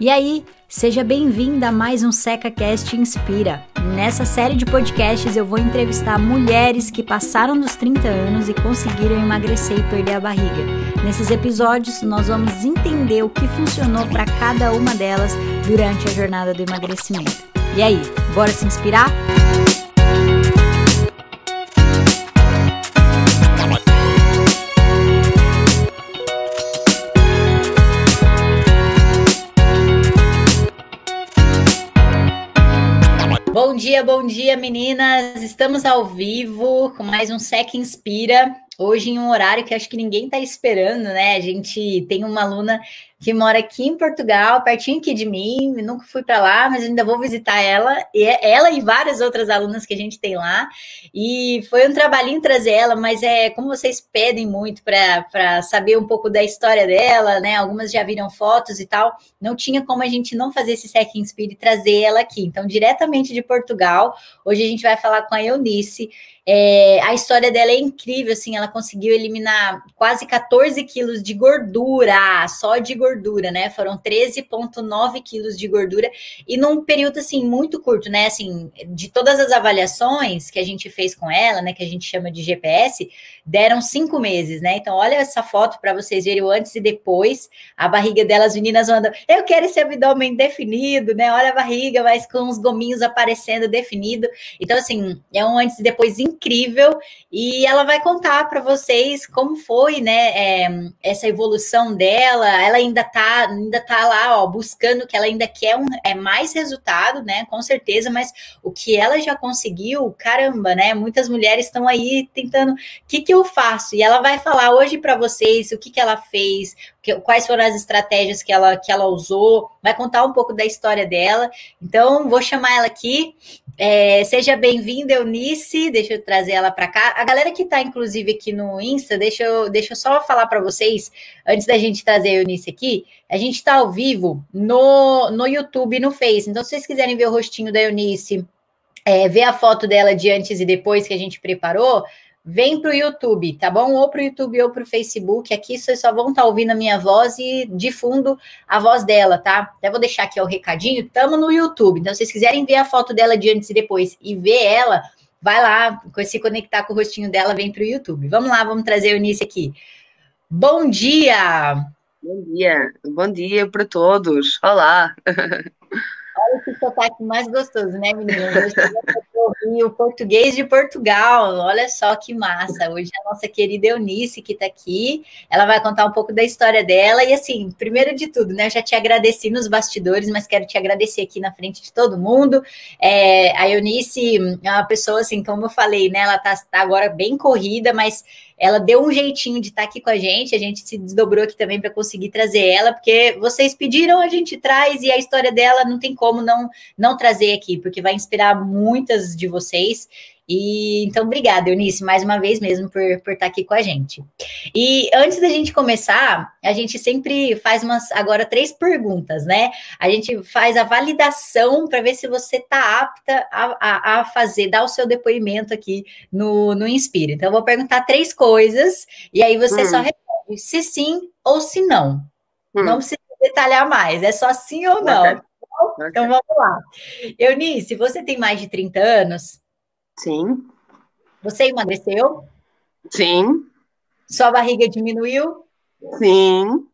E aí, seja bem-vinda a mais um SecaCast Inspira. Nessa série de podcasts eu vou entrevistar mulheres que passaram dos 30 anos e conseguiram emagrecer e perder a barriga. Nesses episódios nós vamos entender o que funcionou para cada uma delas durante a jornada do emagrecimento. E aí, bora se inspirar? Bom dia, bom dia, meninas. Estamos ao vivo com mais um Sec Inspira. Hoje em um horário que acho que ninguém está esperando, né? A gente tem uma aluna que mora aqui em Portugal, pertinho aqui de mim. Nunca fui para lá, mas ainda vou visitar ela, e é ela e várias outras alunas que a gente tem lá. E foi um trabalhinho trazer ela, mas é como vocês pedem muito para saber um pouco da história dela, né? Algumas já viram fotos e tal. Não tinha como a gente não fazer esse Second Spirit e trazer ela aqui. Então, diretamente de Portugal, hoje a gente vai falar com a Eunice. É, a história dela é incrível, assim, ela conseguiu eliminar quase 14 quilos de gordura, só de gordura, né? Foram 13,9 quilos de gordura, e num período, assim, muito curto, né? Assim, de todas as avaliações que a gente fez com ela, né, que a gente chama de GPS, deram cinco meses, né? Então, olha essa foto para vocês verem o antes e depois, a barriga delas, meninas mandam, eu quero esse abdômen definido, né? Olha a barriga, mas com os gominhos aparecendo definido. Então, assim, é um antes e depois incrível incrível e ela vai contar para vocês como foi, né, é, essa evolução dela. Ela ainda tá, ainda tá lá, ó, buscando que ela ainda quer um, é mais resultado, né, com certeza, mas o que ela já conseguiu, caramba, né? Muitas mulheres estão aí tentando, o que que eu faço? E ela vai falar hoje para vocês o que que ela fez, que, quais foram as estratégias que ela, que ela usou, vai contar um pouco da história dela. Então, vou chamar ela aqui. É, seja bem-vinda, Eunice. Deixa eu trazer ela para cá. A galera que está, inclusive, aqui no Insta, deixa eu, deixa eu só falar para vocês, antes da gente trazer a Eunice aqui, a gente está ao vivo no, no YouTube e no Face. Então, se vocês quiserem ver o rostinho da Eunice, é, ver a foto dela de antes e depois que a gente preparou, vem para o YouTube, tá bom? Ou para o YouTube ou para o Facebook. Aqui vocês só vão estar tá ouvindo a minha voz e de fundo a voz dela, tá? Até vou deixar aqui o recadinho. Estamos no YouTube. Então, se vocês quiserem ver a foto dela de antes e depois e ver ela, vai lá, se conectar com o rostinho dela, vem para o YouTube. Vamos lá, vamos trazer o início aqui. Bom dia! Bom dia, bom dia para todos. Olá! Olha que sotaque mais gostoso, né, menina? ouvir o português de Portugal. Olha só que massa. Hoje a nossa querida Eunice, que está aqui, ela vai contar um pouco da história dela. E assim, primeiro de tudo, né? Já te agradeci nos bastidores, mas quero te agradecer aqui na frente de todo mundo. É, a Eunice é uma pessoa, assim, como eu falei, né? Ela está tá agora bem corrida, mas ela deu um jeitinho de estar tá aqui com a gente, a gente se desdobrou aqui também para conseguir trazer ela, porque vocês pediram, a gente traz e a história dela não tem como não não trazer aqui, porque vai inspirar muitas de vocês. E então, obrigada, Eunice, mais uma vez mesmo por, por estar aqui com a gente. E antes da gente começar, a gente sempre faz umas agora três perguntas, né? A gente faz a validação para ver se você está apta a, a, a, fazer, dar o seu depoimento aqui no, no Inspire. Então, eu vou perguntar três coisas, e aí você hum. só responde se sim ou se não. Hum. Não precisa detalhar mais, é só sim ou não. Okay. Okay. Então vamos lá. Eunice, você tem mais de 30 anos? Sim. Você emagreceu? Sim. Sua barriga diminuiu? Sim.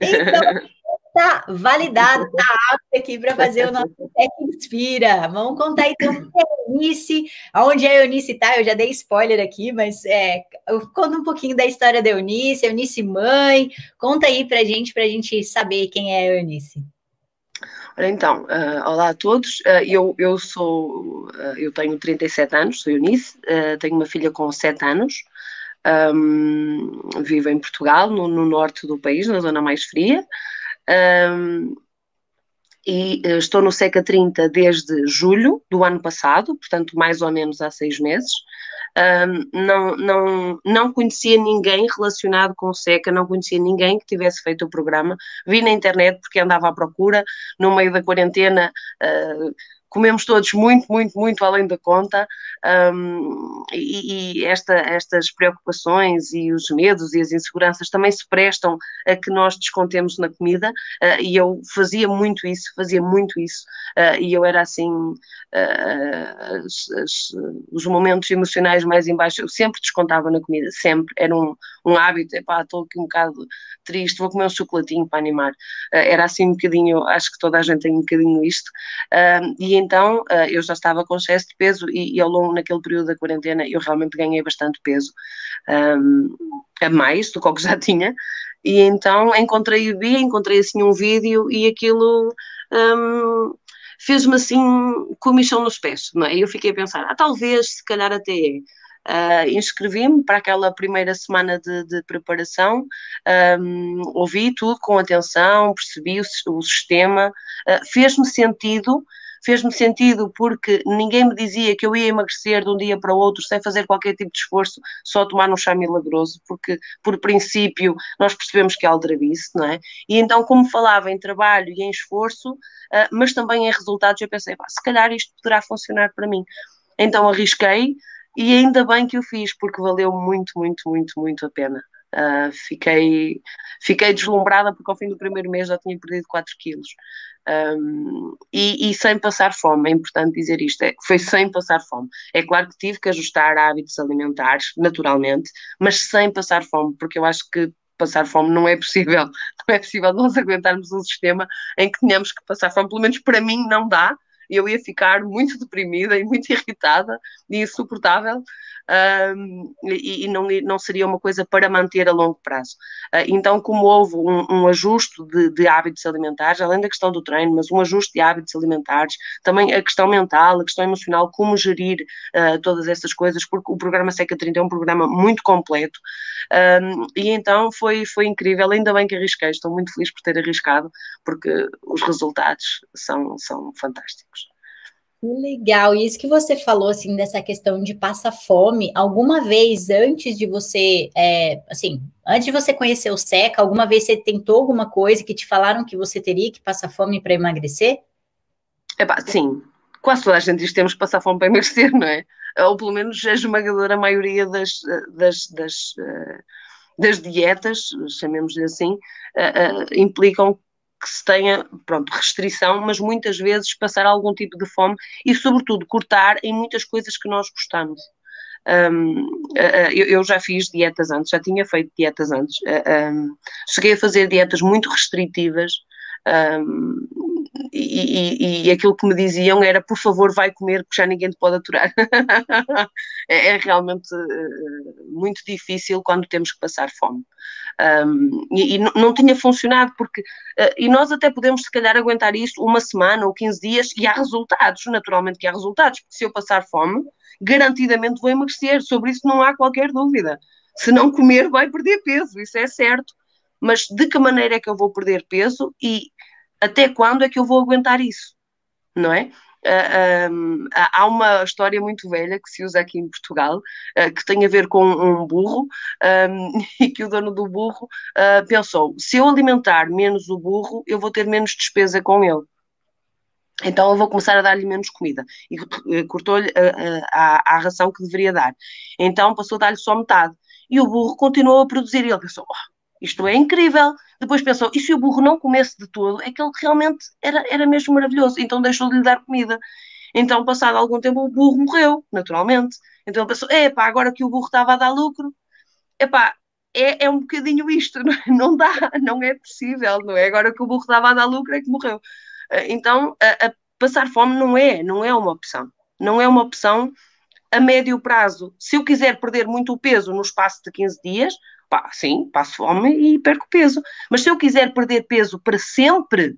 Então, tá validado, tá apto aqui para fazer o nosso Tec Inspira. Vamos contar então a Eunice, aonde a Eunice tá, eu já dei spoiler aqui, mas é, conta um pouquinho da história da Eunice, Eunice mãe, conta aí pra gente, pra gente saber quem é a Eunice. Então, uh, olá a todos. Uh, eu, eu sou, uh, eu tenho 37 anos, sou Eunice, tenho uma filha com 7 anos, um, vivo em Portugal, no, no, norte do país, na zona mais fria. Um, e estou no SECA 30 desde julho do ano passado, portanto, mais ou menos há seis meses não, não, não conhecia ninguém relacionado com o SECA, não conhecia ninguém que tivesse feito o programa. Vi na internet porque andava à procura, no meio da quarentena, uh, comemos todos muito, muito, muito além da conta, um, e, e esta, estas preocupações e os medos e as inseguranças também se prestam a que nós descontemos na comida, uh, e eu fazia muito isso, fazia muito isso, uh, e eu era assim, uh, os momentos emocionais mais embaixo, eu sempre descontava na comida, sempre, era um, um hábito, epá, estou aqui um bocado triste, vou comer um chocolatinho para animar, era assim um bocadinho, acho que toda a gente tem um bocadinho isto, e então eu já estava com excesso de peso e, e ao longo naquele período da quarentena eu realmente ganhei bastante peso, um, a mais do que já tinha, e então encontrei o dia, encontrei assim um vídeo e aquilo um, fez-me assim comichão nos pés, não é? Eu fiquei a pensar, ah, talvez, se calhar até é. Uh, inscrevi-me para aquela primeira semana de, de preparação, um, ouvi tudo com atenção, percebi o, o sistema, uh, fez-me sentido fez-me sentido porque ninguém me dizia que eu ia emagrecer de um dia para o outro sem fazer qualquer tipo de esforço, só tomar um chá milagroso, porque por princípio nós percebemos que é aldrabice, não é? E então, como falava em trabalho e em esforço, uh, mas também em resultados, eu pensei, se calhar isto poderá funcionar para mim. Então arrisquei e ainda bem que o fiz, porque valeu muito, muito, muito, muito a pena. Uh, fiquei, fiquei deslumbrada porque ao fim do primeiro mês já tinha perdido 4 quilos. Um, e, e, sem passar fome, é importante dizer isto, é, foi sem passar fome. É claro que tive que ajustar hábitos alimentares, naturalmente, mas sem passar fome, porque eu acho que passar fome não é possível. Não é possível nós aguentarmos um sistema em que tenhamos que passar fome, pelo menos para mim não dá. Eu ia ficar muito deprimida e muito irritada e insuportável um, e, e não, não, seria uma coisa para manter a longo prazo. Uh, então, como houve um, um ajuste de, de, hábitos alimentares, além da questão do treino, mas um ajuste de hábitos alimentares, também a questão mental, a questão emocional, como gerir uh, todas essas coisas, porque o programa Seca 30 é um programa muito completo um, e então foi, foi incrível, ainda bem que arrisquei, estou muito feliz por ter arriscado, porque os resultados são, são fantásticos. Que legal. E isso que você falou, assim, dessa questão de passar fome, alguma vez antes de você, é, assim, antes de você conhecer o SECA, alguma vez você tentou alguma coisa que te falaram que você teria que passar fome para emagrecer? Sim, quase toda a gente diz que temos que passar fome para emagrecer, não é? Ou pelo menos a esmagadora maioria das, das, das, eh, das dietas, chamemos-lhe assim, eh, eh, implicam que se tenha, pronto, restrição, mas muitas vezes passar algum tipo de fome e, sobretudo, cortar em muitas coisas que nós gostamos. Um, eu, já fiz dietas antes, já tinha feito dietas antes, um, cheguei a fazer dietas muito restritivas, um, e, e, e, aquilo que me diziam era por favor vai comer porque já ninguém te pode aturar. É, é, realmente uh, muito difícil quando temos que passar fome. Um, e, e não tinha funcionado porque uh, e nós até podemos se calhar aguentar isto uma semana ou 15 dias e há resultados, naturalmente que há resultados porque se eu passar fome, garantidamente vou emagrecer, sobre isso não há qualquer dúvida. Se não comer vai perder peso, isso é certo mas de que maneira é que eu vou perder peso e até quando é que eu vou aguentar isso? Não é? Uh, ah, um, há uma história muito velha que se usa aqui em Portugal uh, que tem a ver com um burro um, e que o dono do burro uh, pensou: se eu alimentar menos o burro, eu vou ter menos despesa com ele. Então eu vou começar a dar-lhe menos comida. E cortou-lhe a, a, a, ração que deveria dar. Então passou a dar-lhe só metade. E o burro continuou a produzir. E ele pensou: oh, isto é incrível. Depois pensou, e se o burro não comesse de todo, é que ele realmente era, era mesmo maravilhoso, então deixou de lhe dar comida. Então, passado algum tempo, o burro morreu, naturalmente. Então ele pensou, epá, agora que o burro estava a dar lucro, epá, é, é um bocadinho isto, não, é? não dá, não é possível, não é? Agora que o burro estava a dar lucro é que morreu. Eh, então, a, a passar fome não é, não é uma opção. Não é uma opção a médio prazo. Se eu quiser perder muito peso no espaço de 15 dias, pá, sim, passo fome e perco peso. Mas se eu quiser perder peso para sempre,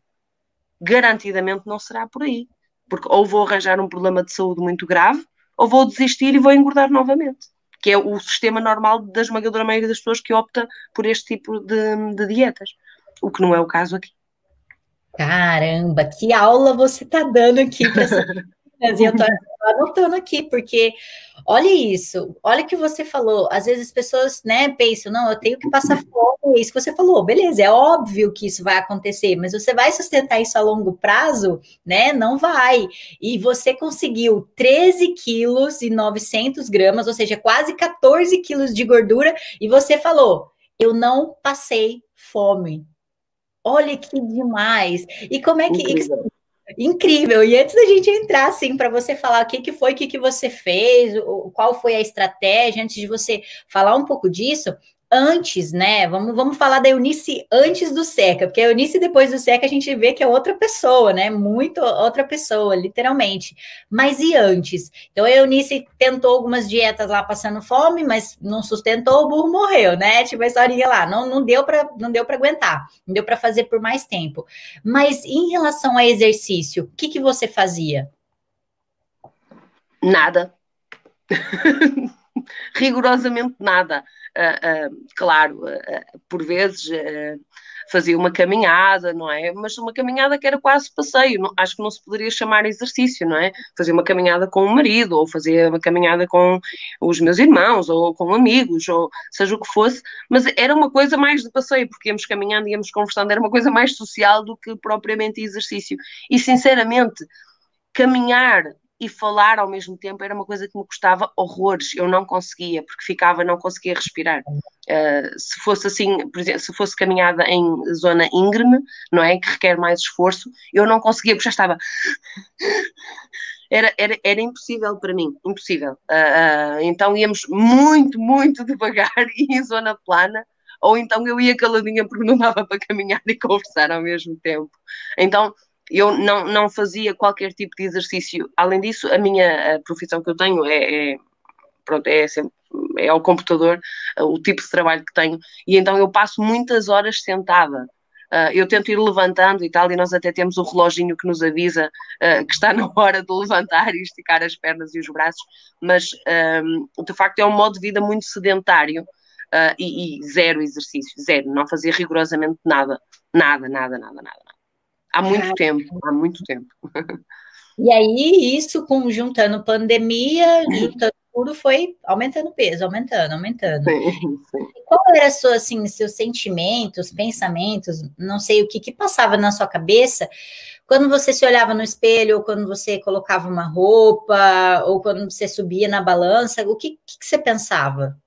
garantidamente não será por aí. Porque ou vou arranjar um problema de saúde muito grave, ou vou desistir e vou engordar novamente. Que é o sistema normal da esmagadora maioria das pessoas que opta por este tipo de, de dietas. O que não é o caso aqui. Caramba, que aula você está dando aqui para essa E eu tô anotando aqui, porque olha isso, olha o que você falou. Às vezes as pessoas, né, pensam, não, eu tenho que passar fome, é isso que você falou, beleza, é óbvio que isso vai acontecer, mas você vai sustentar isso a longo prazo, né? Não vai. E você conseguiu 13 quilos e 900 gramas, ou seja, quase 14 quilos de gordura, e você falou, eu não passei fome. Olha que demais. E como é que. Incrível. E antes da gente entrar, assim, para você falar o que, que foi, o que, que você fez, qual foi a estratégia, antes de você falar um pouco disso, antes, né? Vamos, vamos falar da Eunice antes do Seca, porque a Eunice depois do Seca a gente vê que é outra pessoa, né? Muito outra pessoa, literalmente. Mas e antes? Então a Eunice tentou algumas dietas lá passando fome, mas não sustentou, o burro morreu, né? Tipo a historinha lá, não, não deu para não deu para aguentar, não deu para fazer por mais tempo. Mas em relação a exercício, o que que você fazia? Nada. Rigorosamente nada. Uh, uh, claro, uh, por vezes fazia uma caminhada, não é? Mas uma caminhada que era quase passeio, não, acho que não se poderia chamar exercício, não é? Fazia uma caminhada com o marido, ou fazia uma caminhada com os meus irmãos, ou com amigos, ou seja o que fosse, mas era uma coisa mais de passeio, porque íamos caminhando, íamos conversando, era uma coisa mais social do que propriamente exercício. E sinceramente, caminhar e falar ao mesmo tempo era uma coisa que me custava horrores. Eu não conseguia, porque ficava, não conseguia respirar. Uh, se fosse assim, por exemplo, se fosse caminhada em zona íngreme, não é? Que requer mais esforço, eu não conseguia, porque já estava. Era, era, era impossível para mim, impossível. Uh, uh, então íamos muito, muito devagar e em zona plana, ou então eu ia caladinha porque não dava para caminhar e conversar ao mesmo tempo. Então eu não, não fazia qualquer tipo de exercício. Além disso, a minha a profissão que eu tenho é, é pronto, é, sempre, é ao computador, o tipo de trabalho que tenho, e então eu passo muitas horas sentada. Uh, eu tento ir levantando e tal, e nós até temos o reloginho que nos avisa uh, que está na hora de levantar e esticar as pernas e os braços, mas um, de facto é um modo de vida muito sedentário uh, e, e, zero exercício, zero, não fazia rigorosamente nada, nada, nada, nada, nada. Há muito tempo, há muito tempo. E aí, isso com juntando pandemia, juntando tudo, foi aumentando peso, aumentando, aumentando. Sim, sim. Qual era sua, assim, seus sentimentos, pensamentos, não sei o que, que passava na sua cabeça quando você se olhava no espelho, ou quando você colocava uma roupa, ou quando você subia na balança, o que, que, que você pensava?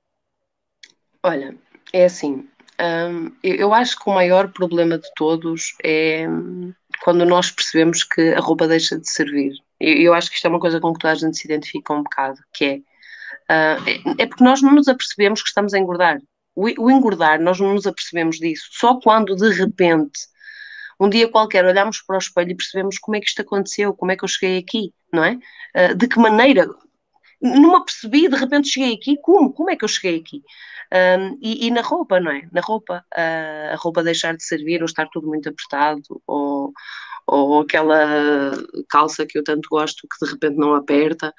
Olha, é assim, hum, eu acho que o maior problema de todos é quando nós percebemos que a roupa deixa de servir. Eu, eu acho que isto é uma coisa com que toda a gente se identifica um bocado, que é, uh, é, porque nós não nos apercebemos que estamos a engordar. O, o engordar, nós não nos apercebemos disso. Só quando de repente, um dia qualquer, olhamos para o espelho e percebemos como é que isto aconteceu, como é que eu cheguei aqui, não é? Uh, de que maneira? Não me apercebi, de repente cheguei aqui, como? Como é que eu cheguei aqui? Um, e, e, na roupa, não é? Na roupa, uh, a roupa deixar de servir ou estar tudo muito apertado, ou, ou aquela calça que eu tanto gosto que de repente não aperta.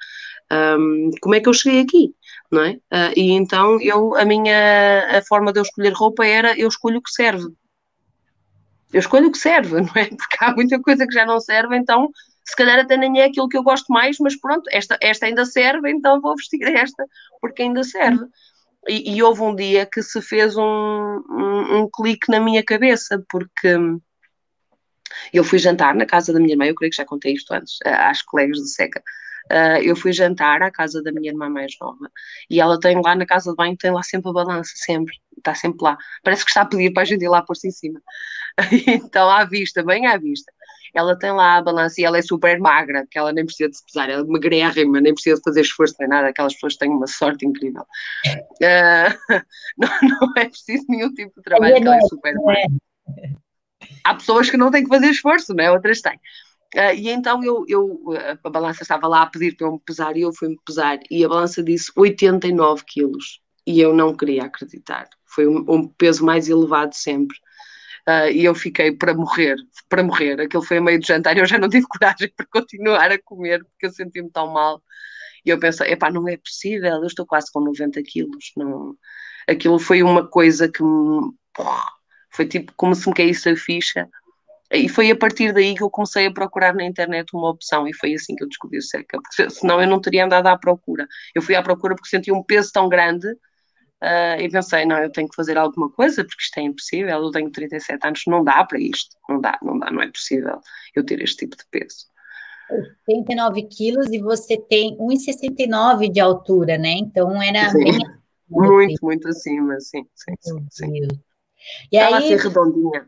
Um, como é que eu cheguei aqui? Não é? Uh, e então eu, a minha a forma de eu escolher roupa era eu escolho o que serve. Eu escolho o que serve, não é? Porque há muita coisa que já não serve, então se calhar até nem é aquilo que eu gosto mais, mas pronto, esta, esta ainda serve, então vou vestir esta porque ainda serve. E, e, houve um dia que se fez um, um, um, clique na minha cabeça, porque eu fui jantar na casa da minha irmã, eu creio que já contei isto antes, às colegas do SECA. Uh, eu fui jantar à casa da minha irmã mais nova e ela tem lá na casa de banho, tem lá sempre a balança, sempre, está sempre lá. Parece que está a pedir para a gente ir lá por-se em cima. então, à vista, bem à vista ela tem lá a balança e ela é super magra, que ela nem precisa de se pesar, ela é magrérrima, nem precisa de fazer esforço nem nada, aquelas pessoas têm uma sorte incrível. Uh, não, não, é preciso nenhum tipo de trabalho, que ela é super magra. Há pessoas que não têm que fazer esforço, não é? Outras têm. Uh, e então eu, eu, a balança estava lá a pedir para eu me pesar e eu fui-me pesar e a balança disse 89 quilos e eu não queria acreditar. Foi um, um peso mais elevado sempre. Uh, e eu fiquei para morrer, para morrer. Aquilo foi a meio do jantar e eu já não tive coragem para continuar a comer porque eu senti-me tão mal. E eu pensei, epá, não é possível, eu estou quase com 90 quilos. Não... Aquilo foi uma coisa que me... foi tipo como se me caísse a ficha E foi a partir daí que eu comecei a procurar na internet uma opção e foi assim que eu descobri o seca, porque senão eu não teria andado à procura. Eu fui à procura porque sentia um peso tão grande uh, e pensei, não, eu tenho que fazer alguma coisa porque isto é impossível, eu tenho 37 anos, não dá para isto, não dá, não dá, não é possível eu ter este tipo de peso. 89 quilos e você tem 1,69 de altura, né? Então era sim. bem... Muito, muito acima, sim, sim, sim. sim. E Estava aí... assim redondinha.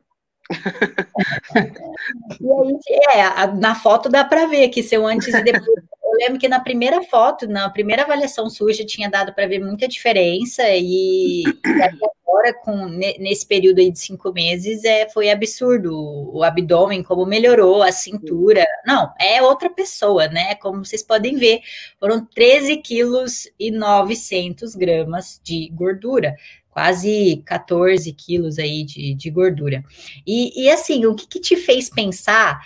e aí, é, na foto dá para ver que seu antes e depois. Eu lembro que na primeira foto, na primeira avaliação suja, tinha dado para ver muita diferença, e, e agora, com, nesse período aí de cinco meses, é, foi absurdo o, abdômen, como melhorou, a cintura. Não, é outra pessoa, né? Como vocês podem ver, foram 13 quilos e 900 gramas de gordura quase 14 quilos aí de, de gordura. E, e, assim, o que, que te fez pensar?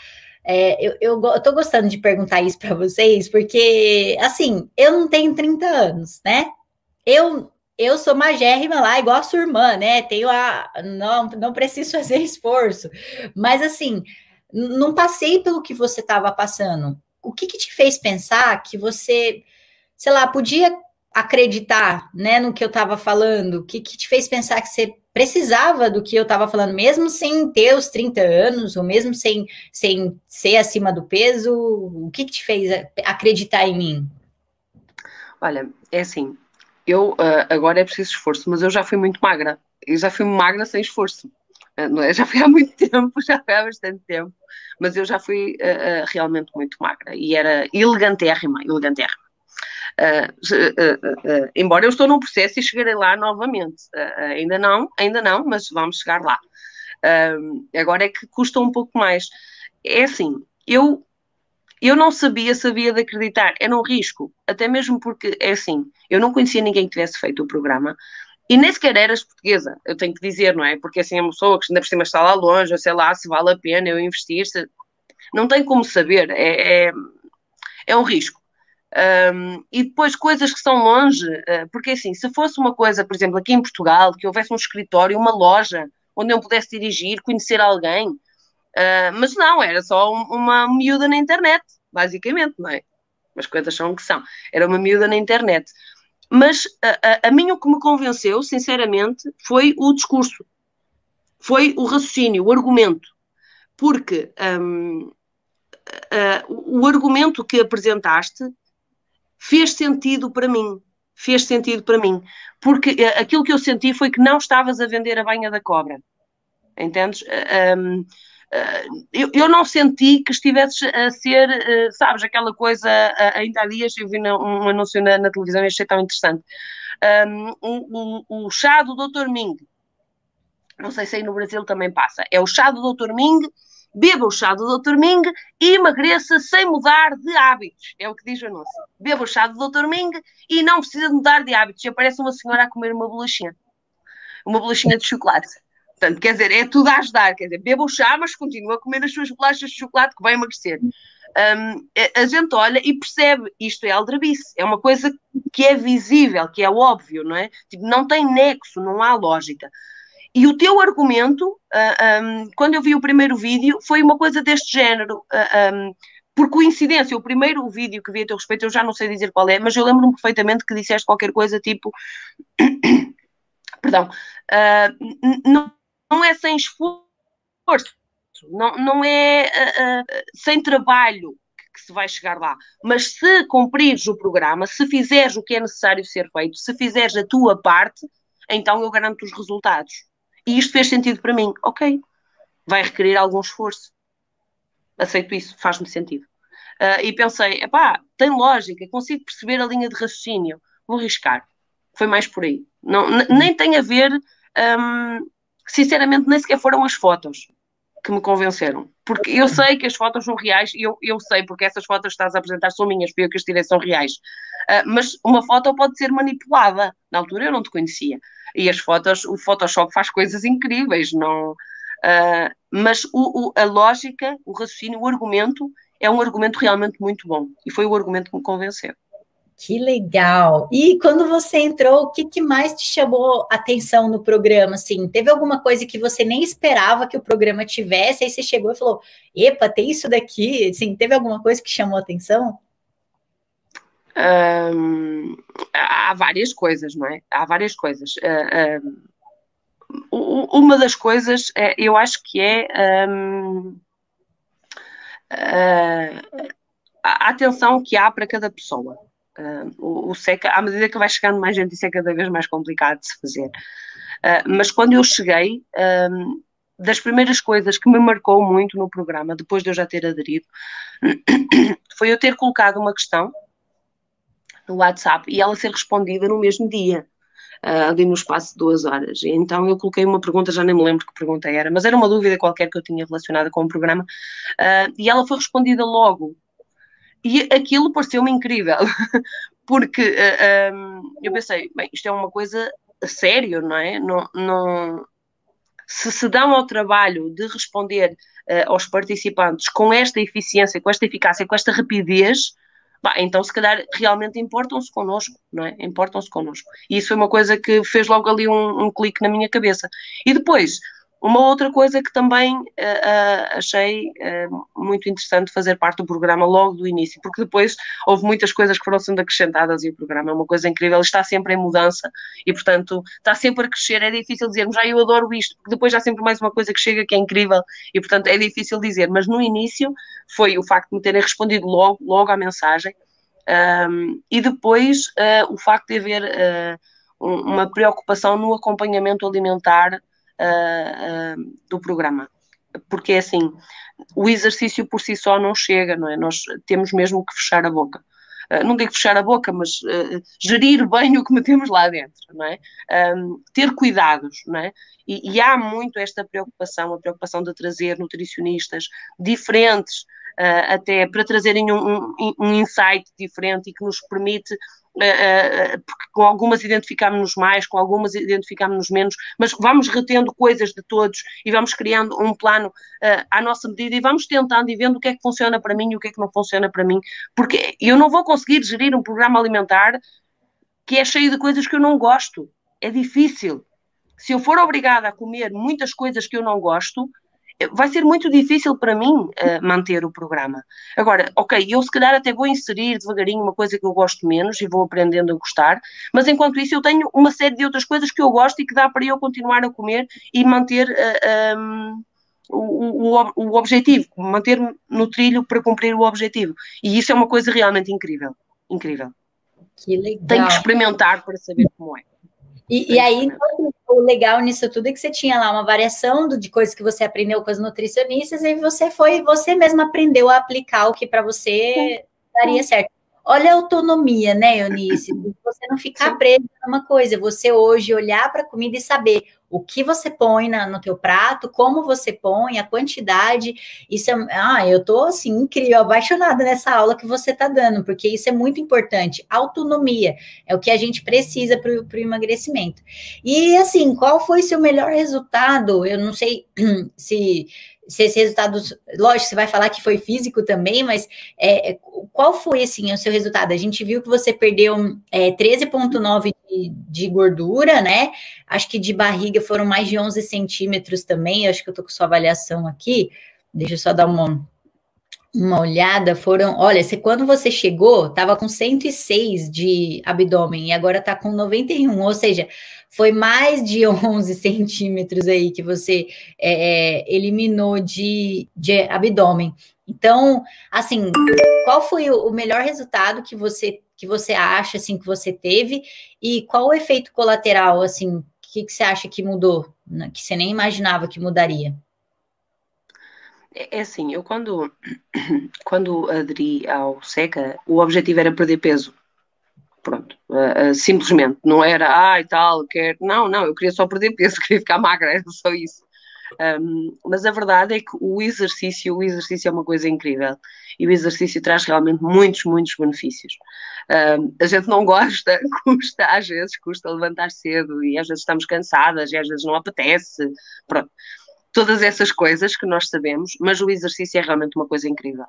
É, eu, eu, eu tô gostando de perguntar isso para vocês, porque, assim, eu não tenho 30 anos, né? Eu, eu sou magérrima lá, igual a sua irmã, né? Tenho a. Não, não preciso fazer esforço. Mas, assim, não passei pelo que você estava passando. O que, que te fez pensar que você, sei lá, podia acreditar né, no que eu estava falando? O que, que te fez pensar que você precisava do que eu estava falando, mesmo sem ter os 30 anos, ou mesmo sem, sem ser acima do peso? O que, que te fez acreditar em mim? Olha, é assim, eu uh, agora é preciso esforço, mas eu já fui muito magra. Eu já fui magra sem esforço. Não é? Já fui há muito tempo, já foi há bastante tempo, mas eu já fui uh, realmente muito magra e era elegantérrima, elegantérrima. Uh, uh, uh, embora eu estou num processo e chegarei lá novamente. ainda não, ainda não, mas vamos chegar lá. agora é que custa um pouco mais. É assim, eu, eu não sabia, sabia de acreditar, era um risco, até mesmo porque, é assim, eu não conhecia ninguém que tivesse feito o programa, e nem sequer eras portuguesa, eu tenho que dizer, não é? Porque assim é uma pessoa que ainda por cima está lá longe, sei lá se vale a pena eu investir, se... não tem como saber, é, é, é um risco. Um, e depois coisas que são longe, uh, porque assim, se fosse uma coisa, por exemplo, aqui em Portugal, que houvesse um escritório, uma loja, onde eu pudesse dirigir, conhecer alguém, uh, mas não, era só um, uma miúda na internet, basicamente, não é? As coisas são o que são. Era uma miúda na internet. Mas a, a, a mim o que me convenceu, sinceramente, foi o discurso, foi o raciocínio, o argumento. Porque um, uh, o argumento que apresentaste fez sentido para mim. Fez sentido para mim. Porque eh, aquilo que eu senti foi que não estavas a vender a banha da cobra. Entendes? Um, eh, eu, eu, não senti que estivesses a ser, sabes, aquela coisa, ainda há dias eu vi um anúncio na, na, televisão e achei tão interessante. Um, um, o chá do Dr. Ming, não sei se aí no Brasil também passa, é o chá do Dr. Ming beba o chá do Dr. Ming e emagreça sem mudar de hábitos. É o que diz o anúncio. Beba o chá do Dr. Ming e não precisa mudar de hábitos. E aparece uma senhora a comer uma bolachinha. Uma bolachinha de chocolate. Portanto, quer dizer, é tudo a ajudar. Quer dizer, beba o chá, mas continua a comer as suas bolachas de chocolate que vai emagrecer. Um, a gente olha e percebe isto é aldrabice, é uma coisa que é visível, que é óbvio, não é? Tipo, não tem nexo, não há lógica. E o teu argumento, uh, ah, um, quando eu vi o primeiro vídeo, foi uma coisa deste género. Uh, ah, um, por coincidência, o primeiro vídeo que vi a teu respeito, eu já não sei dizer qual é, mas eu lembro-me perfeitamente que disseste qualquer coisa tipo. Perdão. Uh, não, não é sem esforço, não, não é sem trabalho que se vai chegar lá. Mas se cumprires o programa, se fizeres o que é necessário ser feito, se fizeres a tua parte, então eu garanto os resultados. E isto fez sentido para mim. Ok, vai requerer algum esforço. Aceito isso, faz-me sentido. Uh, e pensei, epá, tem lógica, consigo perceber a linha de raciocínio, vou arriscar. Foi mais por aí. Não, nem tem a ver, um, sinceramente, nem sequer foram as fotos que me convenceram. Porque eu sei que as fotos são reais, eu, eu sei, porque essas fotos que estás a apresentar são minhas, porque eu que as tirei são reais. Uh, mas uma foto pode ser manipulada. Na altura eu não te conhecia e as fotos, o Photoshop faz coisas incríveis, não. Uh, mas o, o, a lógica, o raciocínio, o argumento é um argumento realmente muito bom e foi o argumento que me convenceu. Que legal! E quando você entrou, o que, que mais te chamou atenção no programa? Assim, teve alguma coisa que você nem esperava que o programa tivesse? Aí você chegou e falou: "Epa, tem isso daqui". Assim, teve alguma coisa que chamou atenção? Há várias coisas, não é? Há várias coisas. Uh, uma das coisas, é, eu acho que é um, uh, a atenção que há para cada pessoa. Uh, o, o SECA, à medida que vai chegando mais gente, isso é cada vez mais complicado de se fazer. Uh, mas quando eu cheguei, um, das primeiras coisas que me marcou muito no programa, depois de eu já ter aderido, foi eu ter colocado uma questão no WhatsApp e ela ser respondida no mesmo dia. Uh, ali no espaço de duas horas. E então eu coloquei uma pergunta, já nem me lembro que pergunta era, mas era uma dúvida qualquer que eu tinha relacionada com o programa, uh, e ela foi respondida logo e aquilo pareceu-me incrível, porque uh, eh, um, ehm, eu pensei, bem, isto é uma coisa sério, não é? Não, não, se se dão ao trabalho de responder uh, aos participantes com esta eficiência, com esta eficácia, com esta rapidez, bah, então se calhar realmente importam-se connosco, não é? Importam-se connosco. E isso foi uma coisa que fez logo ali um, um clique na minha cabeça. E depois, uma outra coisa que também uh, uh, achei uh, muito interessante fazer parte do programa logo do início, porque depois houve muitas coisas que foram sendo acrescentadas e o programa é uma coisa incrível, está sempre em mudança e, portanto, está sempre a crescer. É difícil dizermos, ah, eu adoro isto, porque depois há sempre mais uma coisa que chega que é incrível e, portanto, é difícil dizer. Mas no início foi o facto de me terem respondido logo, logo à mensagem um, e depois o facto de haver uma preocupação no acompanhamento alimentar uh, do programa. Porque é assim, o exercício por si só não chega, não é? Nós temos mesmo que fechar a boca. Uh, não digo fechar a boca, mas uh, gerir bem o que metemos lá dentro, não é? Um, ter cuidados, não é? E, e, há muito esta preocupação, a preocupação de trazer nutricionistas diferentes, uh, até para trazerem um, um, um, insight diferente e que nos permite Uh, porque com algumas identificámos-nos mais, com algumas identificámos-nos menos, mas vamos retendo coisas de todos e vamos criando um plano à nossa medida e vamos tentando e vendo o que é que funciona para mim e o que é que não funciona para mim, porque eu não vou conseguir gerir um programa alimentar que é cheio de coisas que eu não gosto. É difícil. Se eu for obrigada a comer muitas coisas que eu não gosto, vai ser muito difícil para mim uh, manter o programa. Agora, ok, eu se calhar até vou inserir devagarinho uma coisa que eu gosto menos e vou aprendendo a gostar, mas enquanto isso eu tenho uma série de outras coisas que eu gosto e que dá para eu continuar a comer e manter uh, eh, um, ehm, o, o, o objetivo, manter-me no trilho para cumprir o objetivo. E isso é uma coisa realmente incrível. Incrível. Que legal. Tenho que experimentar para saber como é. E, e aí, o legal nisso tudo é que você tinha lá uma variação do, de coisas que você aprendeu com as nutricionistas e você foi, você mesma aprendeu a aplicar o que para você daria certo. Olha a autonomia, né, Eunice? Você não ficar preso numa coisa, você hoje olhar para a comida e saber o que você põe na, no teu prato, como você põe, a quantidade. Isso é, ah, eu tô assim incrível, apaixonada nessa aula que você tá dando, porque isso é muito importante. Autonomia é o que a gente precisa para o emagrecimento. E assim, qual foi seu melhor resultado? Eu não sei se se esse resultado, lógico, você vai falar que foi físico também, mas é, é qual foi assim o seu resultado? A gente viu que você perdeu é, 13,9 de, de, gordura, né? Acho que de barriga foram mais de 11 centímetros também. Acho que eu tô com sua avaliação aqui. Deixa eu só dar uma, uma olhada. Foram, olha, se quando você chegou, tava com 106 de abdômen e agora tá com 91, ou seja, foi mais de 11 centímetros aí que você é, é, eliminou de, de abdômen. Então, assim, qual foi o melhor resultado que você que você acha assim que você teve e qual o efeito colateral assim? Que, que você acha que mudou, né, que você nem imaginava que mudaria? É, é assim, eu quando, quando aderi ao SECA, o objetivo era perder peso. Pronto, uh, uh, simplesmente, não era, ah, e tal, quer não, não, eu queria só perder peso, queria ficar magra, era só isso. Um, mas a verdade é que o exercício, o exercício é uma coisa incrível e o exercício traz realmente muitos, muitos benefícios. Um, a gente não gosta, custa, às vezes custa levantar cedo e às vezes estamos cansadas e às vezes não apetece, pronto. Todas essas coisas que nós sabemos, mas o exercício é realmente uma coisa incrível.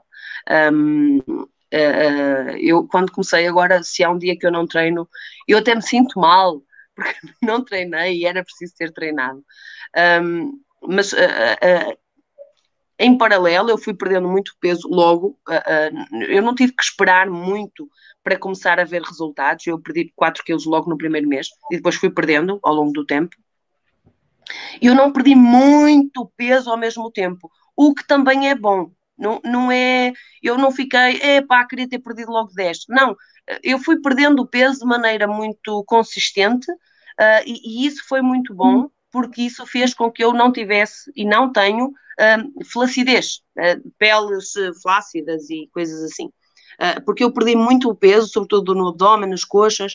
Um, Uh, eu, quando comecei agora, se há um dia que eu não treino, eu até me sinto mal, porque não treinei e era preciso ter treinado. Um, mas uh, uh, em paralelo, eu fui perdendo muito peso logo. eu não tive que esperar muito para começar a ver resultados. Eu perdi 4 quilos logo no primeiro mês e depois fui perdendo ao longo do tempo. Eu não perdi muito peso ao mesmo tempo, o que também é bom. Não, não é, eu não fiquei, epá, queria ter perdido logo 10. Não, eu fui perdendo peso de maneira muito consistente uh, e, e, isso foi muito bom, porque isso fez com que eu não tivesse e não tenho uh, flacidez, uh, peles flácidas e coisas assim. porque eu perdi muito o peso, sobretudo no abdômen, nas coxas,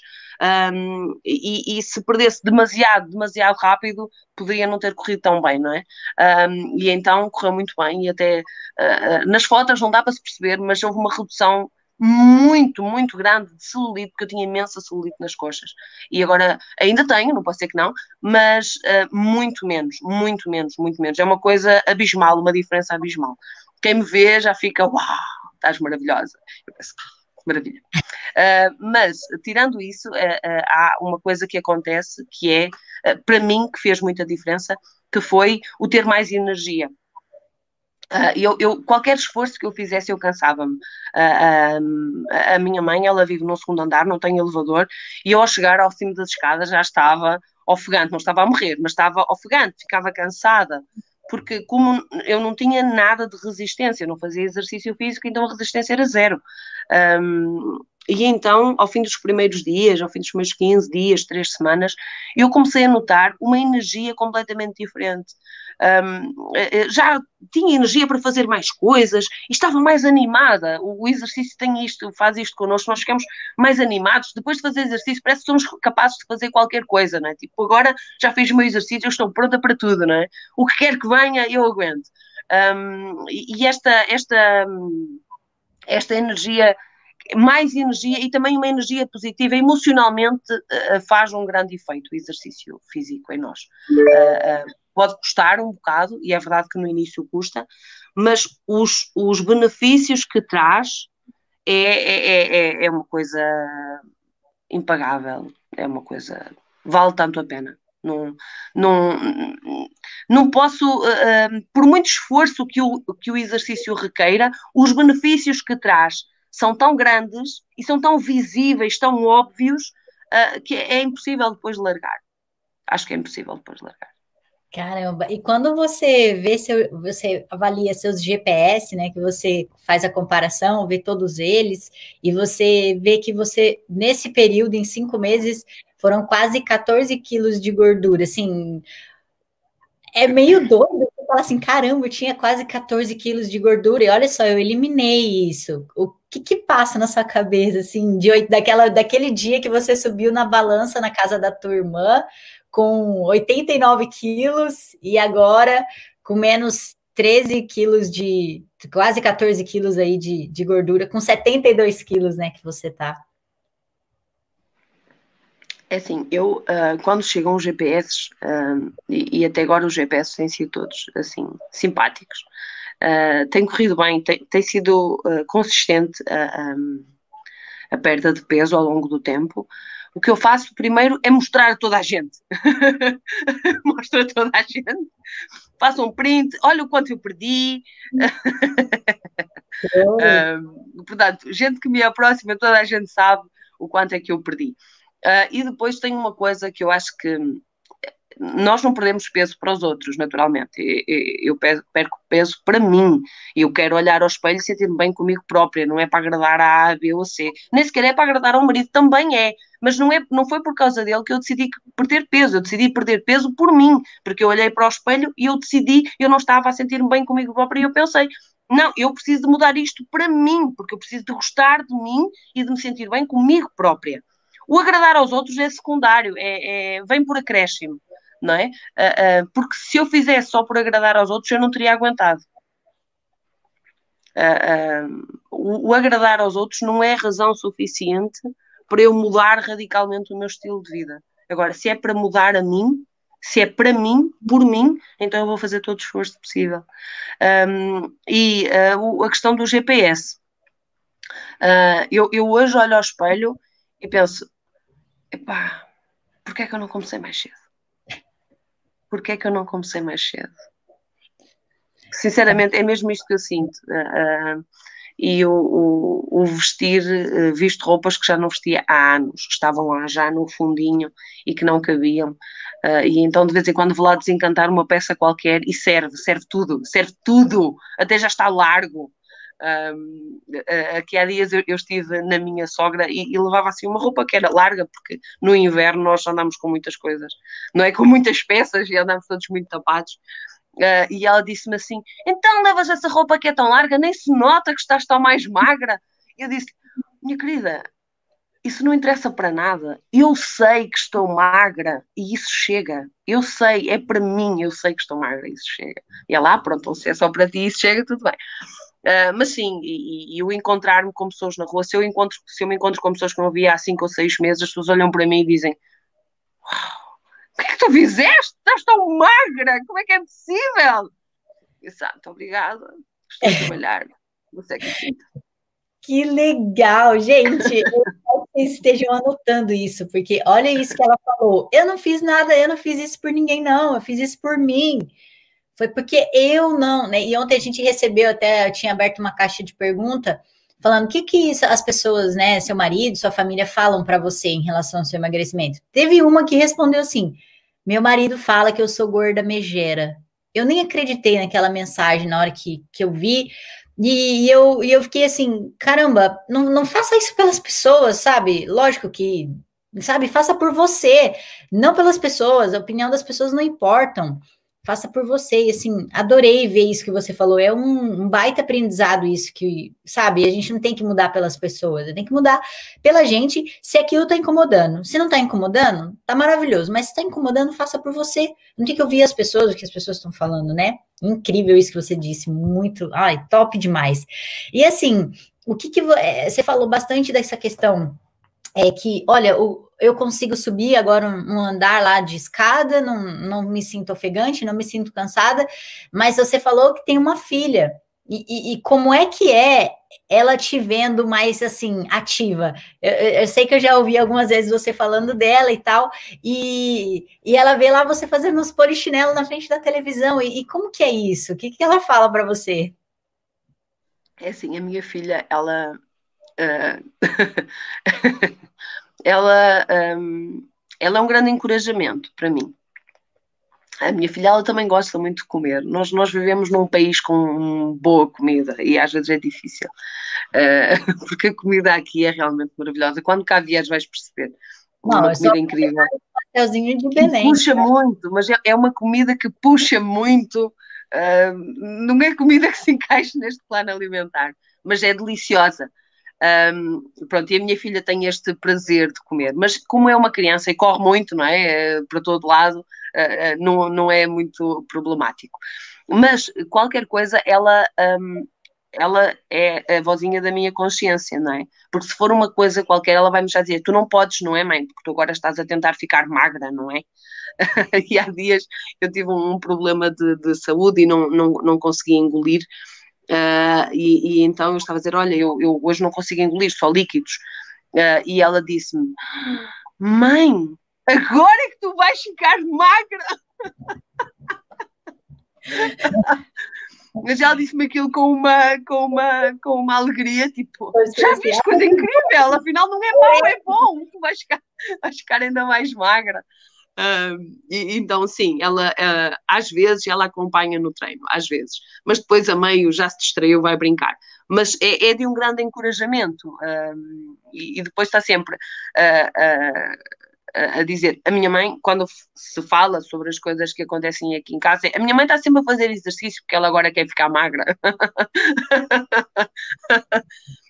um, e, e, se perdesse demasiado, demasiado rápido, poderia não ter corrido tão bem, não é? Um, e então correu muito bem, e até uh, nas fotos não dá para se perceber, mas houve uma redução muito, muito grande de celulite, porque eu tinha imensa celulite nas coxas. E agora ainda tenho, não posso ser que não, mas uh, muito menos, muito menos, muito menos. É uma coisa abismal, uma diferença abismal. Quem me vê já fica, uau, estás maravilhosa. Eu penso, maravilha. Uh, mas, tirando isso, uh, uh, há uma coisa que acontece que é, para mim, que fez muita diferença, que foi o ter mais energia. Eu, eu, qualquer esforço que eu fizesse, eu cansava-me. a minha mãe, ela vive no segundo andar, não tem elevador, e eu, ao chegar ao cimo das escadas, já estava ofegante, não estava a morrer, mas estava ofegante, ficava cansada porque como eu não tinha nada de resistência, não fazia exercício físico, então a resistência era zero. Um, e então, ao fim dos primeiros dias, ao fim dos meus 15 dias, 3 semanas, eu comecei a notar uma energia completamente diferente. Um, eh, eh, já tinha energia para fazer mais coisas e estava mais animada. O exercício tem isto, faz isto connosco, nós ficamos mais animados. Depois de fazer exercício, parece que somos capazes de fazer qualquer coisa, não é? Tipo, agora já fiz o meu exercício, eu estou pronta para tudo, não é? O que quer que venha, eu aguento. Um, e esta, esta, esta energia mais energia e também uma energia positiva, emocionalmente uh, faz um grande efeito o exercício físico em nós. Uh, uh, pode custar um bocado, e é verdade que no início custa, mas os, os benefícios que traz é, é, é, é uma coisa impagável, é uma coisa, vale tanto a pena. Não, não, não posso, por muito esforço que o, que o exercício requeira, os benefícios que traz são tão grandes e são tão visíveis, tão óbvios, uh, que é impossível depois de largar. Acho que é impossível depois de largar. Caramba, e quando você vê seu, você avalia seus GPS, né? Que você faz a comparação, vê todos eles, e você vê que você, nesse período, em cinco meses, foram quase 14 quilos de gordura. Assim, é meio doido falar assim: caramba, eu tinha quase 14 quilos de gordura, e olha só, eu eliminei isso. O que, que passa na sua cabeça, assim, de, daquela, daquele dia que você subiu na balança na casa da tua irmã com 89 quilos e agora com menos 13 quilos de, quase 14 quilos aí de, de gordura, com 72 quilos, né, que você tá. É assim, eu, uh, quando chegam os GPS, uh, e, e, até agora os GPS têm sido todos, assim, simpáticos, uh, tem corrido bem, tem, tem sido consistente a, a, a, perda de peso ao longo do tempo. O que eu faço primeiro é mostrar a toda a gente. Mostro a toda a gente. Faço um print, olha o quanto eu perdi. portanto, gente que me aproxima, toda a gente sabe o quanto é que eu perdi. Uh, e depois tem uma coisa que eu acho que nós não perdemos peso para os outros, naturalmente. Eu perco peso para mim. Eu quero olhar ao espelho e sentir-me bem comigo própria. Não é para agradar a A, B ou C. Nem sequer é para agradar ao marido, também é. Mas não, é, não foi por causa dele que eu decidi perder peso. Eu decidi perder peso por mim. Porque eu olhei para o espelho e eu decidi, eu não estava a sentir-me bem comigo própria e eu pensei, não, eu preciso de mudar isto para mim, porque eu preciso de gostar de mim e de me sentir bem comigo própria. O agradar aos outros é secundário, é, é, vem por acréscimo não é? Uh, uh, porque se eu fizesse só por agradar aos outros, eu não teria aguentado. Uh, o, o, agradar aos outros não é razão suficiente para eu mudar radicalmente o meu estilo de vida. Agora, se é para mudar a mim, se é para mim, por mim, então eu vou fazer todo o esforço possível. Um, e a questão do GPS. Uh, eu, eu hoje olho ao espelho e penso, epá, porquê é que eu não comecei mais cedo? Porquê é que eu não comecei mais cedo? Sinceramente, é mesmo isto que eu sinto. Uh, e o, o, o, vestir, uh, visto roupas que já não vestia há anos, que estavam lá já no fundinho e que não cabiam. E então de vez em quando vou lá desencantar uma peça qualquer e serve, serve tudo, serve tudo, até já está largo. Aqui há dias eu, eu, estive na minha sogra e, e, levava assim uma roupa que era larga, porque no inverno nós andamos com muitas coisas, não é? Com muitas peças e andamos todos muito tapados. Uh, e ela disse-me assim: Então levas essa roupa que é tão larga, nem se nota que estás tão mais magra. Eu disse: Minha querida, isso não interessa para nada. Eu sei que estou magra e isso chega. Eu sei, é para mim, eu sei que estou magra e isso chega. E ela, ah, pronto, se é só para ti isso chega, tudo bem. Uh, mas sim, e, e eu encontrar-me com pessoas na rua, se eu, encontro, se eu me encontro com pessoas que não via há 5 ou 6 meses, as pessoas olham para mim e dizem: o que é que tu fizeste? Estás tão magra, como é que é possível? Exato, obrigada. Estou a trabalhar. Você que sinta. Que legal, gente. Vocês estejam anotando isso, porque olha isso que ela falou. Eu não fiz nada, eu não fiz isso por ninguém, não. Eu fiz isso por mim. Foi porque eu não, né? E ontem a gente recebeu até, eu tinha aberto uma caixa de pergunta falando o que que as pessoas, né, seu marido, sua família falam para você em relação ao seu emagrecimento. Teve uma que respondeu assim: "Meu marido fala que eu sou gorda megera". Eu nem acreditei naquela mensagem na hora que, que eu vi. E, eu, e eu fiquei assim, caramba, não, não faça isso pelas pessoas, sabe? Lógico que, sabe, faça por você, não pelas pessoas. A opinião das pessoas não importam faça por você. E assim, adorei ver isso que você falou. É um, um, baita aprendizado isso que, sabe, a gente não tem que mudar pelas pessoas, tem que mudar pela gente se aquilo tá incomodando. Se não tá incomodando, tá maravilhoso. Mas se tá incomodando, faça por você. Não tem que ouvir as pessoas, o que as pessoas estão falando, né? Incrível isso que você disse, muito, ai, top demais. E assim, o que que é, você falou bastante dessa questão é que, olha, o, eu consigo subir agora um, um, andar lá de escada, não, não me sinto ofegante, não me sinto cansada, mas você falou que tem uma filha. E, e, e como é que é ela te vendo mais assim, ativa? Eu, eu, sei que eu já ouvi algumas vezes você falando dela e tal, e, e ela vê lá você fazendo uns polichinelo na frente da televisão. E, e como que é isso? O que, que ela fala para você? É assim, a minha filha, ela. Uh... ela, um, ela é um grande encorajamento para mim. A minha filha ela também gosta muito de comer. Nós, nós vivemos num país com boa comida e às vezes é difícil, uh, porque a comida aqui é realmente maravilhosa. Quando cá vieres vais perceber. Não, uma comida incrível. Um de Belém. Puxa né? muito, mas é, é, uma comida que puxa muito. Uh, não é comida que se encaixa neste plano alimentar, mas é deliciosa. Um, pronto, e a minha filha tem este prazer de comer, mas como é uma criança e corre muito, não é? Para todo lado, uh, não, não é muito problemático. Mas qualquer coisa, ela. Um, ela é a vozinha da minha consciência, não é? Porque se for uma coisa qualquer, ela vai-me já dizer: tu não podes, não é, mãe? Porque tu agora estás a tentar ficar magra, não é? e há dias eu tive um problema de, de saúde e não, não, não consegui engolir Uh, e, e, então eu estava a dizer: Olha, eu, eu hoje não consigo engolir só líquidos. Uh, e ela disse-me: Mãe, agora é que tu vais ficar magra. Mas ela disse-me aquilo com uma, com, uma, com uma alegria, tipo, já fiz coisa incrível, afinal não é mau, é bom, tu vais ficar, vais ficar ainda mais magra. Uh, e, então, sim, ela uh, às vezes ela acompanha no treino, às vezes, mas depois a meio já se distraiu, vai brincar. Mas é, é de um grande encorajamento uh, e, e, depois está sempre a dizer. A minha mãe, quando se fala sobre as coisas que acontecem aqui em casa, a minha mãe está sempre a fazer exercício porque ela agora quer ficar magra.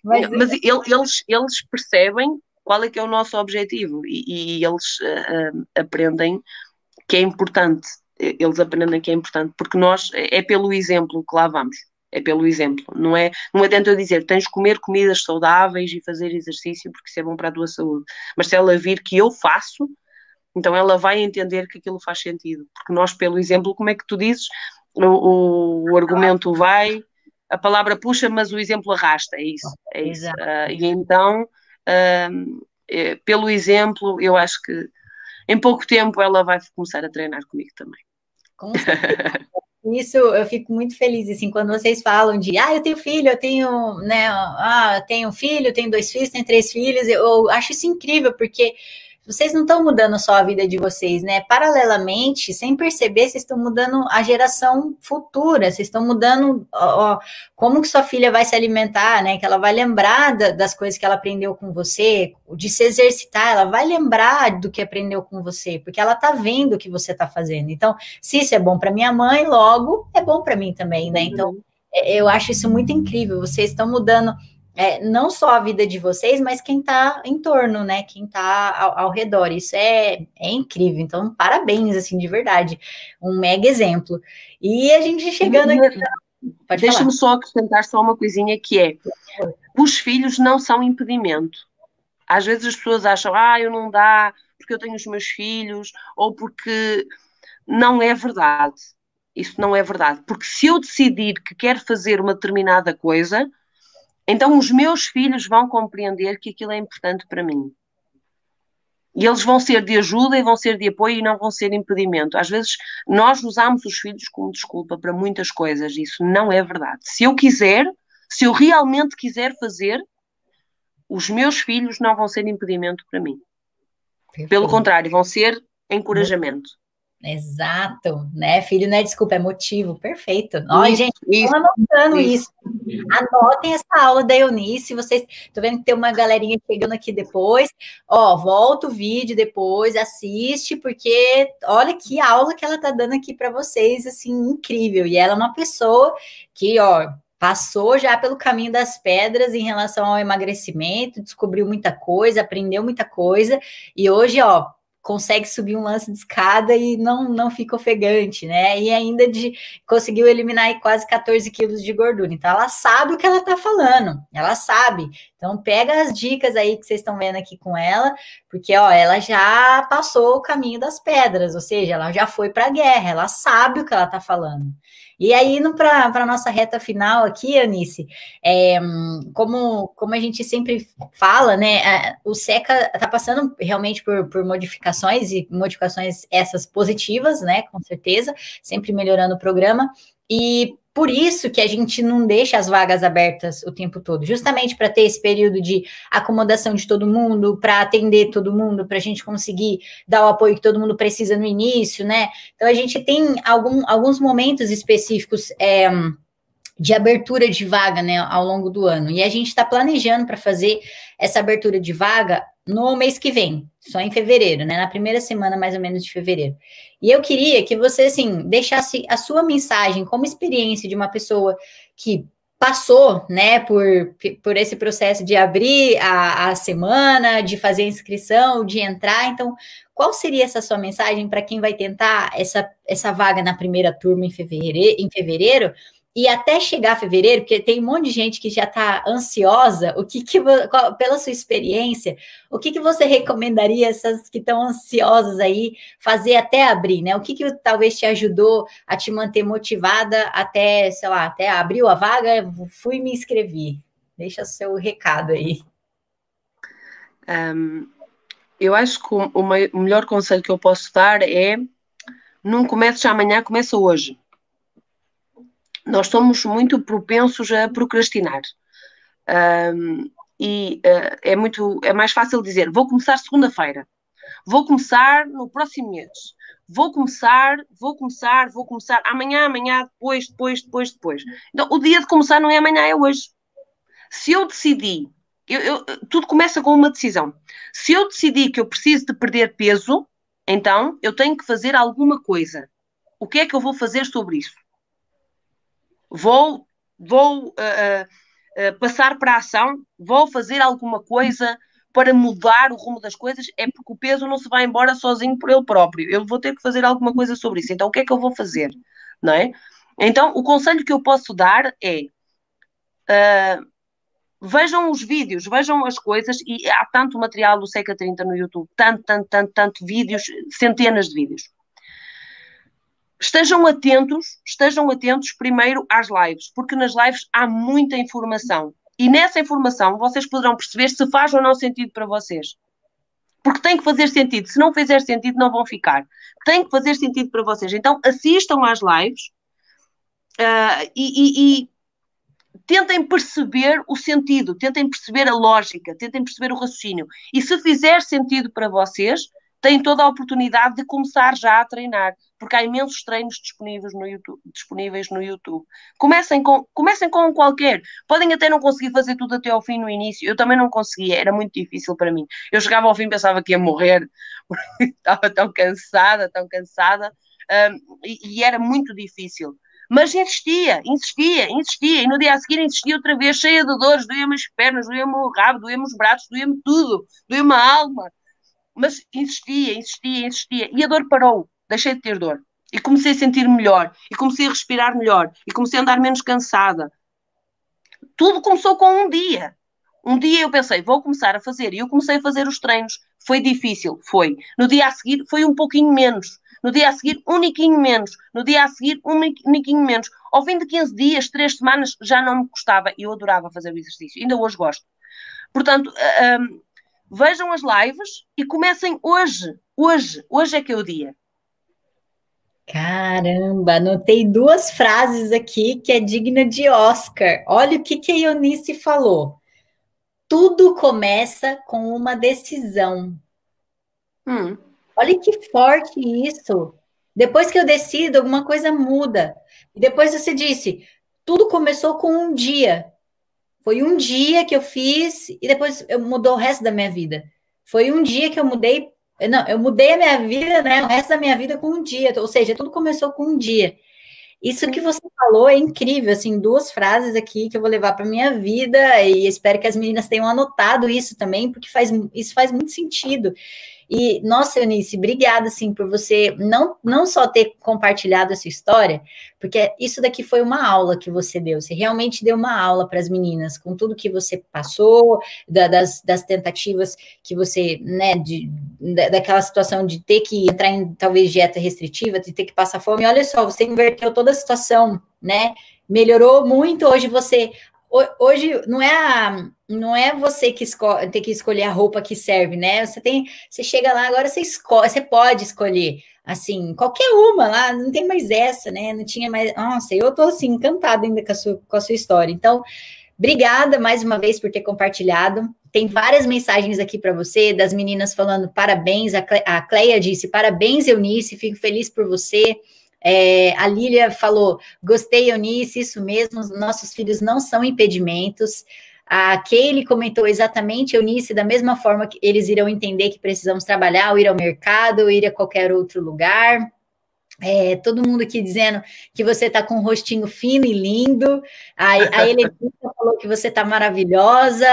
Mas, mas eles, eles percebem qual é que é o nosso objetivo e, e eles uh, aprendem que é importante, eles aprendem que é importante, porque nós, é pelo exemplo que lá vamos, é pelo exemplo, não é, não adianta eu dizer, tens de comer comidas saudáveis e fazer exercício porque isso é bom para a tua saúde, mas se ela vir que eu faço, então ela vai entender que aquilo faz sentido, porque nós pelo exemplo, como é que tu dizes, o, o, o argumento vai, a palavra puxa, mas o exemplo arrasta, é isso. É isso. Uh, e então, uh, pelo exemplo, eu acho que em pouco tempo ela vai começar a treinar comigo também. Com Isso eu fico muito feliz, assim, quando vocês falam de, ah, eu tenho filho, eu tenho, né, ah, eu tenho filho, tenho dois filhos, tenho três filhos, eu acho isso incrível, porque vocês não estão mudando só a vida de vocês, né? Paralelamente, sem perceber, vocês estão mudando a geração futura, vocês estão mudando ó, como que sua filha vai se alimentar, né? Que ela vai lembrar da, das coisas que ela aprendeu com você, de se exercitar, ela vai lembrar do que aprendeu com você, porque ela tá vendo o que você tá fazendo. Então, se isso é bom para minha mãe, logo é bom para mim também, né? Então, uhum. é, eu acho isso muito incrível. Vocês estão mudando é, não só a vida de vocês, mas quem está em torno, né? Quem está ao, ao, redor. Isso é, é incrível. Então, parabéns, assim, de verdade. Um mega exemplo. E a gente chegando aqui. Deixa-me só acrescentar só uma coisinha que é: os filhos não são impedimento. Às vezes as pessoas acham, ah, eu não dá porque eu tenho os meus filhos, ou porque não é verdade. Isso não é verdade. Porque se eu decidir que quero fazer uma determinada coisa, então os meus filhos vão compreender que aquilo é importante para mim. E eles vão ser de ajuda e vão ser de apoio e não vão ser impedimento. Às vezes nós usamos os filhos como desculpa para muitas coisas. Isso não é verdade. Se eu quiser, se eu realmente quiser fazer, os meus filhos não vão ser impedimento para mim. Pelo contrário, vão ser encorajamento. Exato, né? Filho não é desculpa, é motivo. Perfeito. Ó, gente, estão anotando isso. isso. Anotem essa aula da Eunice. Vocês estão vendo que tem uma galerinha chegando aqui depois. Ó, volta o vídeo depois, assiste, porque olha que aula que ela tá dando aqui para vocês, assim, incrível. E ela é uma pessoa que, ó, passou já pelo caminho das pedras em relação ao emagrecimento, descobriu muita coisa, aprendeu muita coisa, e hoje, ó, consegue subir um lance de escada e não, não fica ofegante, né? E ainda de conseguiu eliminar quase 14 quilos de gordura. Então ela sabe o que ela tá falando, ela sabe. Então pega as dicas aí que vocês estão vendo aqui com ela, porque ó, ela já passou o caminho das pedras, ou seja, ela já foi para a guerra, ela sabe o que ela tá falando. E aí, indo para a nossa reta final aqui, Anice, é, como, como a gente sempre fala, né, o SECA está passando realmente por, por modificações, e modificações essas positivas, né, com certeza, sempre melhorando o programa, e por isso que a gente não deixa as vagas abertas o tempo todo, justamente para ter esse período de acomodação de todo mundo, para atender todo mundo, para a gente conseguir dar o apoio que todo mundo precisa no início, né? Então a gente tem algum, alguns momentos específicos. É, de abertura de vaga né, ao longo do ano. E a gente está planejando para fazer essa abertura de vaga no mês que vem, só em fevereiro, né? Na primeira semana, mais ou menos, de fevereiro. E eu queria que você, assim, deixasse a sua mensagem como experiência de uma pessoa que passou, né, por, por esse processo de abrir a, a semana, de fazer a inscrição, de entrar. Então, qual seria essa sua mensagem para quem vai tentar essa, essa vaga na primeira turma em fevereiro, em fevereiro e até chegar fevereiro, porque tem um monte de gente que já está ansiosa, o que, que qual, pela sua experiência, o que, que você recomendaria essas que estão ansiosas aí fazer até abrir, né? O que, que talvez te ajudou a te manter motivada até, sei lá, até abriu a vaga, fui me inscrever. Deixa seu recado aí. Um, eu acho que o, o melhor conselho que eu posso dar é não comece amanhã, começa hoje nós somos muito propensos a procrastinar. Um, e uh, é muito é mais fácil dizer vou começar segunda-feira, vou começar no próximo mês, vou começar, vou começar, vou começar amanhã, amanhã, depois, depois, depois, depois. Então o dia de começar não é amanhã, é hoje. Se eu decidi, eu, eu, tudo começa com uma decisão. Se eu decidi que eu preciso de perder peso, então eu tenho que fazer alguma coisa. O que é que eu vou fazer sobre isso? Vou, vou uh, uh, passar para a ação, vou fazer alguma coisa para mudar o rumo das coisas, é porque o peso não se vai embora sozinho por ele próprio. Eu vou ter que fazer alguma coisa sobre isso. Então, o que é que eu vou fazer? Não é? Então, o conselho que eu posso dar é uh, vejam os vídeos, vejam as coisas, e há tanto material do Seca 30 no YouTube, tanto, tanto, tanto, tanto vídeos, centenas de vídeos. Estejam atentos, estejam atentos primeiro às lives, porque nas lives há muita informação. E nessa informação vocês poderão perceber se faz ou não sentido para vocês. Porque tem que fazer sentido. Se não fizer sentido, não vão ficar. Tem que fazer sentido para vocês. Então assistam às lives uh, e, e, e tentem perceber o sentido, tentem perceber a lógica, tentem perceber o raciocínio. E se fizer sentido para vocês, têm toda a oportunidade de começar já a treinar, porque há imensos treinos disponíveis no YouTube. Disponíveis no YouTube. Comecem, com, comecem com qualquer. Podem até não conseguir fazer tudo até ao fim no início. Eu também não conseguia, era muito difícil para mim. Eu chegava ao fim e pensava que ia morrer, porque estava tão cansada, tão cansada, um, e, e era muito difícil. Mas insistia, insistia, insistia, e no dia a seguir insistia outra vez, cheia de dores, doía-me as pernas, doía-me o rabo, doía-me os braços, doía-me tudo, doía-me a alma mas insistia, insistia, insistia, e a dor parou, deixei de ter dor. E comecei a sentir melhor, e comecei a respirar melhor, e comecei a andar menos cansada. Tudo começou com um dia. Um dia eu pensei, vou começar a fazer, e eu comecei a fazer os treinos. Foi difícil, foi. No dia a seguir foi um pouquinho menos. No dia a seguir, um niquinho menos. No dia a seguir, um niquinho menos. Ao fim de 15 dias, 3 semanas, já não me custava. Eu adorava fazer o exercício. Ainda hoje gosto. Portanto, hum, vejam as lives e comecem hoje. Hoje, hoje é que é o dia. Caramba, anotei duas frases aqui que é digna de Oscar. Olha o que, que a Ionice falou. Tudo começa com uma decisão. Hum. Olha que forte isso. Depois que eu decido, alguma coisa muda. E depois você disse, tudo começou com um dia. Foi um dia que eu fiz e depois eu mudou o resto da minha vida. Foi um dia que eu mudei. Não, eu mudei a minha vida, né? O resto da minha vida com um dia. Ou seja, tudo começou com um dia. Isso que você falou é incrível, assim, duas frases aqui que eu vou levar para minha vida e espero que as meninas tenham anotado isso também, porque faz, isso faz muito sentido. E, nossa, Eunice, obrigada, assim, por você não, não só ter compartilhado essa história, porque isso daqui foi uma aula que você deu, você realmente deu uma aula para as meninas, com tudo que você passou, da, das, das tentativas que você, né, de, da, daquela situação de ter que entrar em, talvez, dieta restritiva, de ter que passar fome, olha só, você inverteu toda a situação, né, melhorou muito, hoje você hoje não é a, não é você que tem que escolher a roupa que serve, né? Você tem, você chega lá agora você escolhe, você pode escolher assim, qualquer uma lá, não tem mais essa, né? Não tinha mais. Nossa, eu tô assim encantada ainda com a sua, com a sua história. Então, obrigada mais uma vez por ter compartilhado. Tem várias mensagens aqui para você, das meninas falando parabéns. A Cleia disse: parabéns, Eunice, fico feliz por você. É, a Lília falou: gostei, Eunice, isso mesmo, nossos filhos não são impedimentos. A Kaylee comentou exatamente, Eunice, da mesma forma que eles irão entender que precisamos trabalhar, ou ir ao mercado, ou ir a qualquer outro lugar. É, todo mundo aqui dizendo que você está com um rostinho fino e lindo. A, a falou que você está maravilhosa.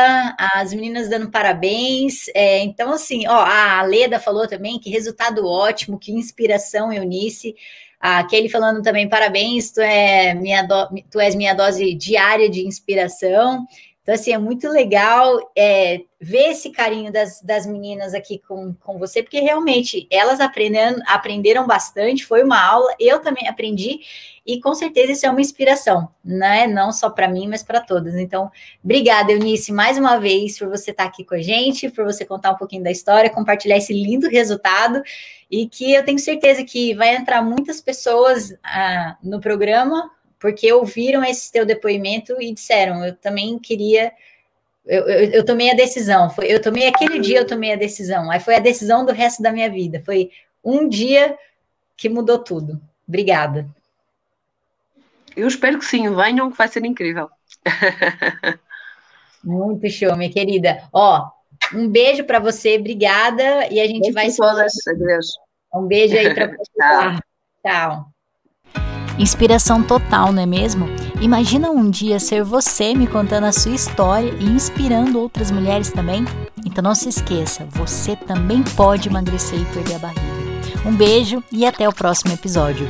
As meninas dando parabéns. É, então, assim, ó, a Leda falou também que resultado ótimo, que inspiração, Eunice. A Kelly falando também, parabéns, tu, é minha do, tu és minha dose diária de inspiração. Então, assim, é muito legal é, ver esse carinho das, das meninas aqui com, com você, porque realmente elas aprenderam, aprenderam bastante, foi uma aula, eu também aprendi, e com certeza isso é uma inspiração, né? Não só para mim, mas para todas. Então, obrigada, Eunice, mais uma vez, por você estar aqui com a gente, por você contar um pouquinho da história, compartilhar esse lindo resultado, e que eu tenho certeza que vai entrar muitas pessoas ah, no programa porque ouviram esse teu depoimento e disseram, eu também queria, eu, eu, eu, tomei a decisão, foi, eu tomei aquele dia, eu tomei a decisão, aí foi a decisão do resto da minha vida, foi um dia que mudou tudo. Obrigada. Eu espero que sim, venham, que vai ser incrível. Muito show, minha querida. Ó, um beijo para você, obrigada, e a gente beijo vai... Todas, adeus. Um beijo aí para você. Tchau. Tchau. Inspiração total, não é mesmo? Imagina um dia ser você me contando a sua história e inspirando outras mulheres também? Então não se esqueça, você também pode emagrecer e perder a barriga. Um beijo e até o próximo episódio.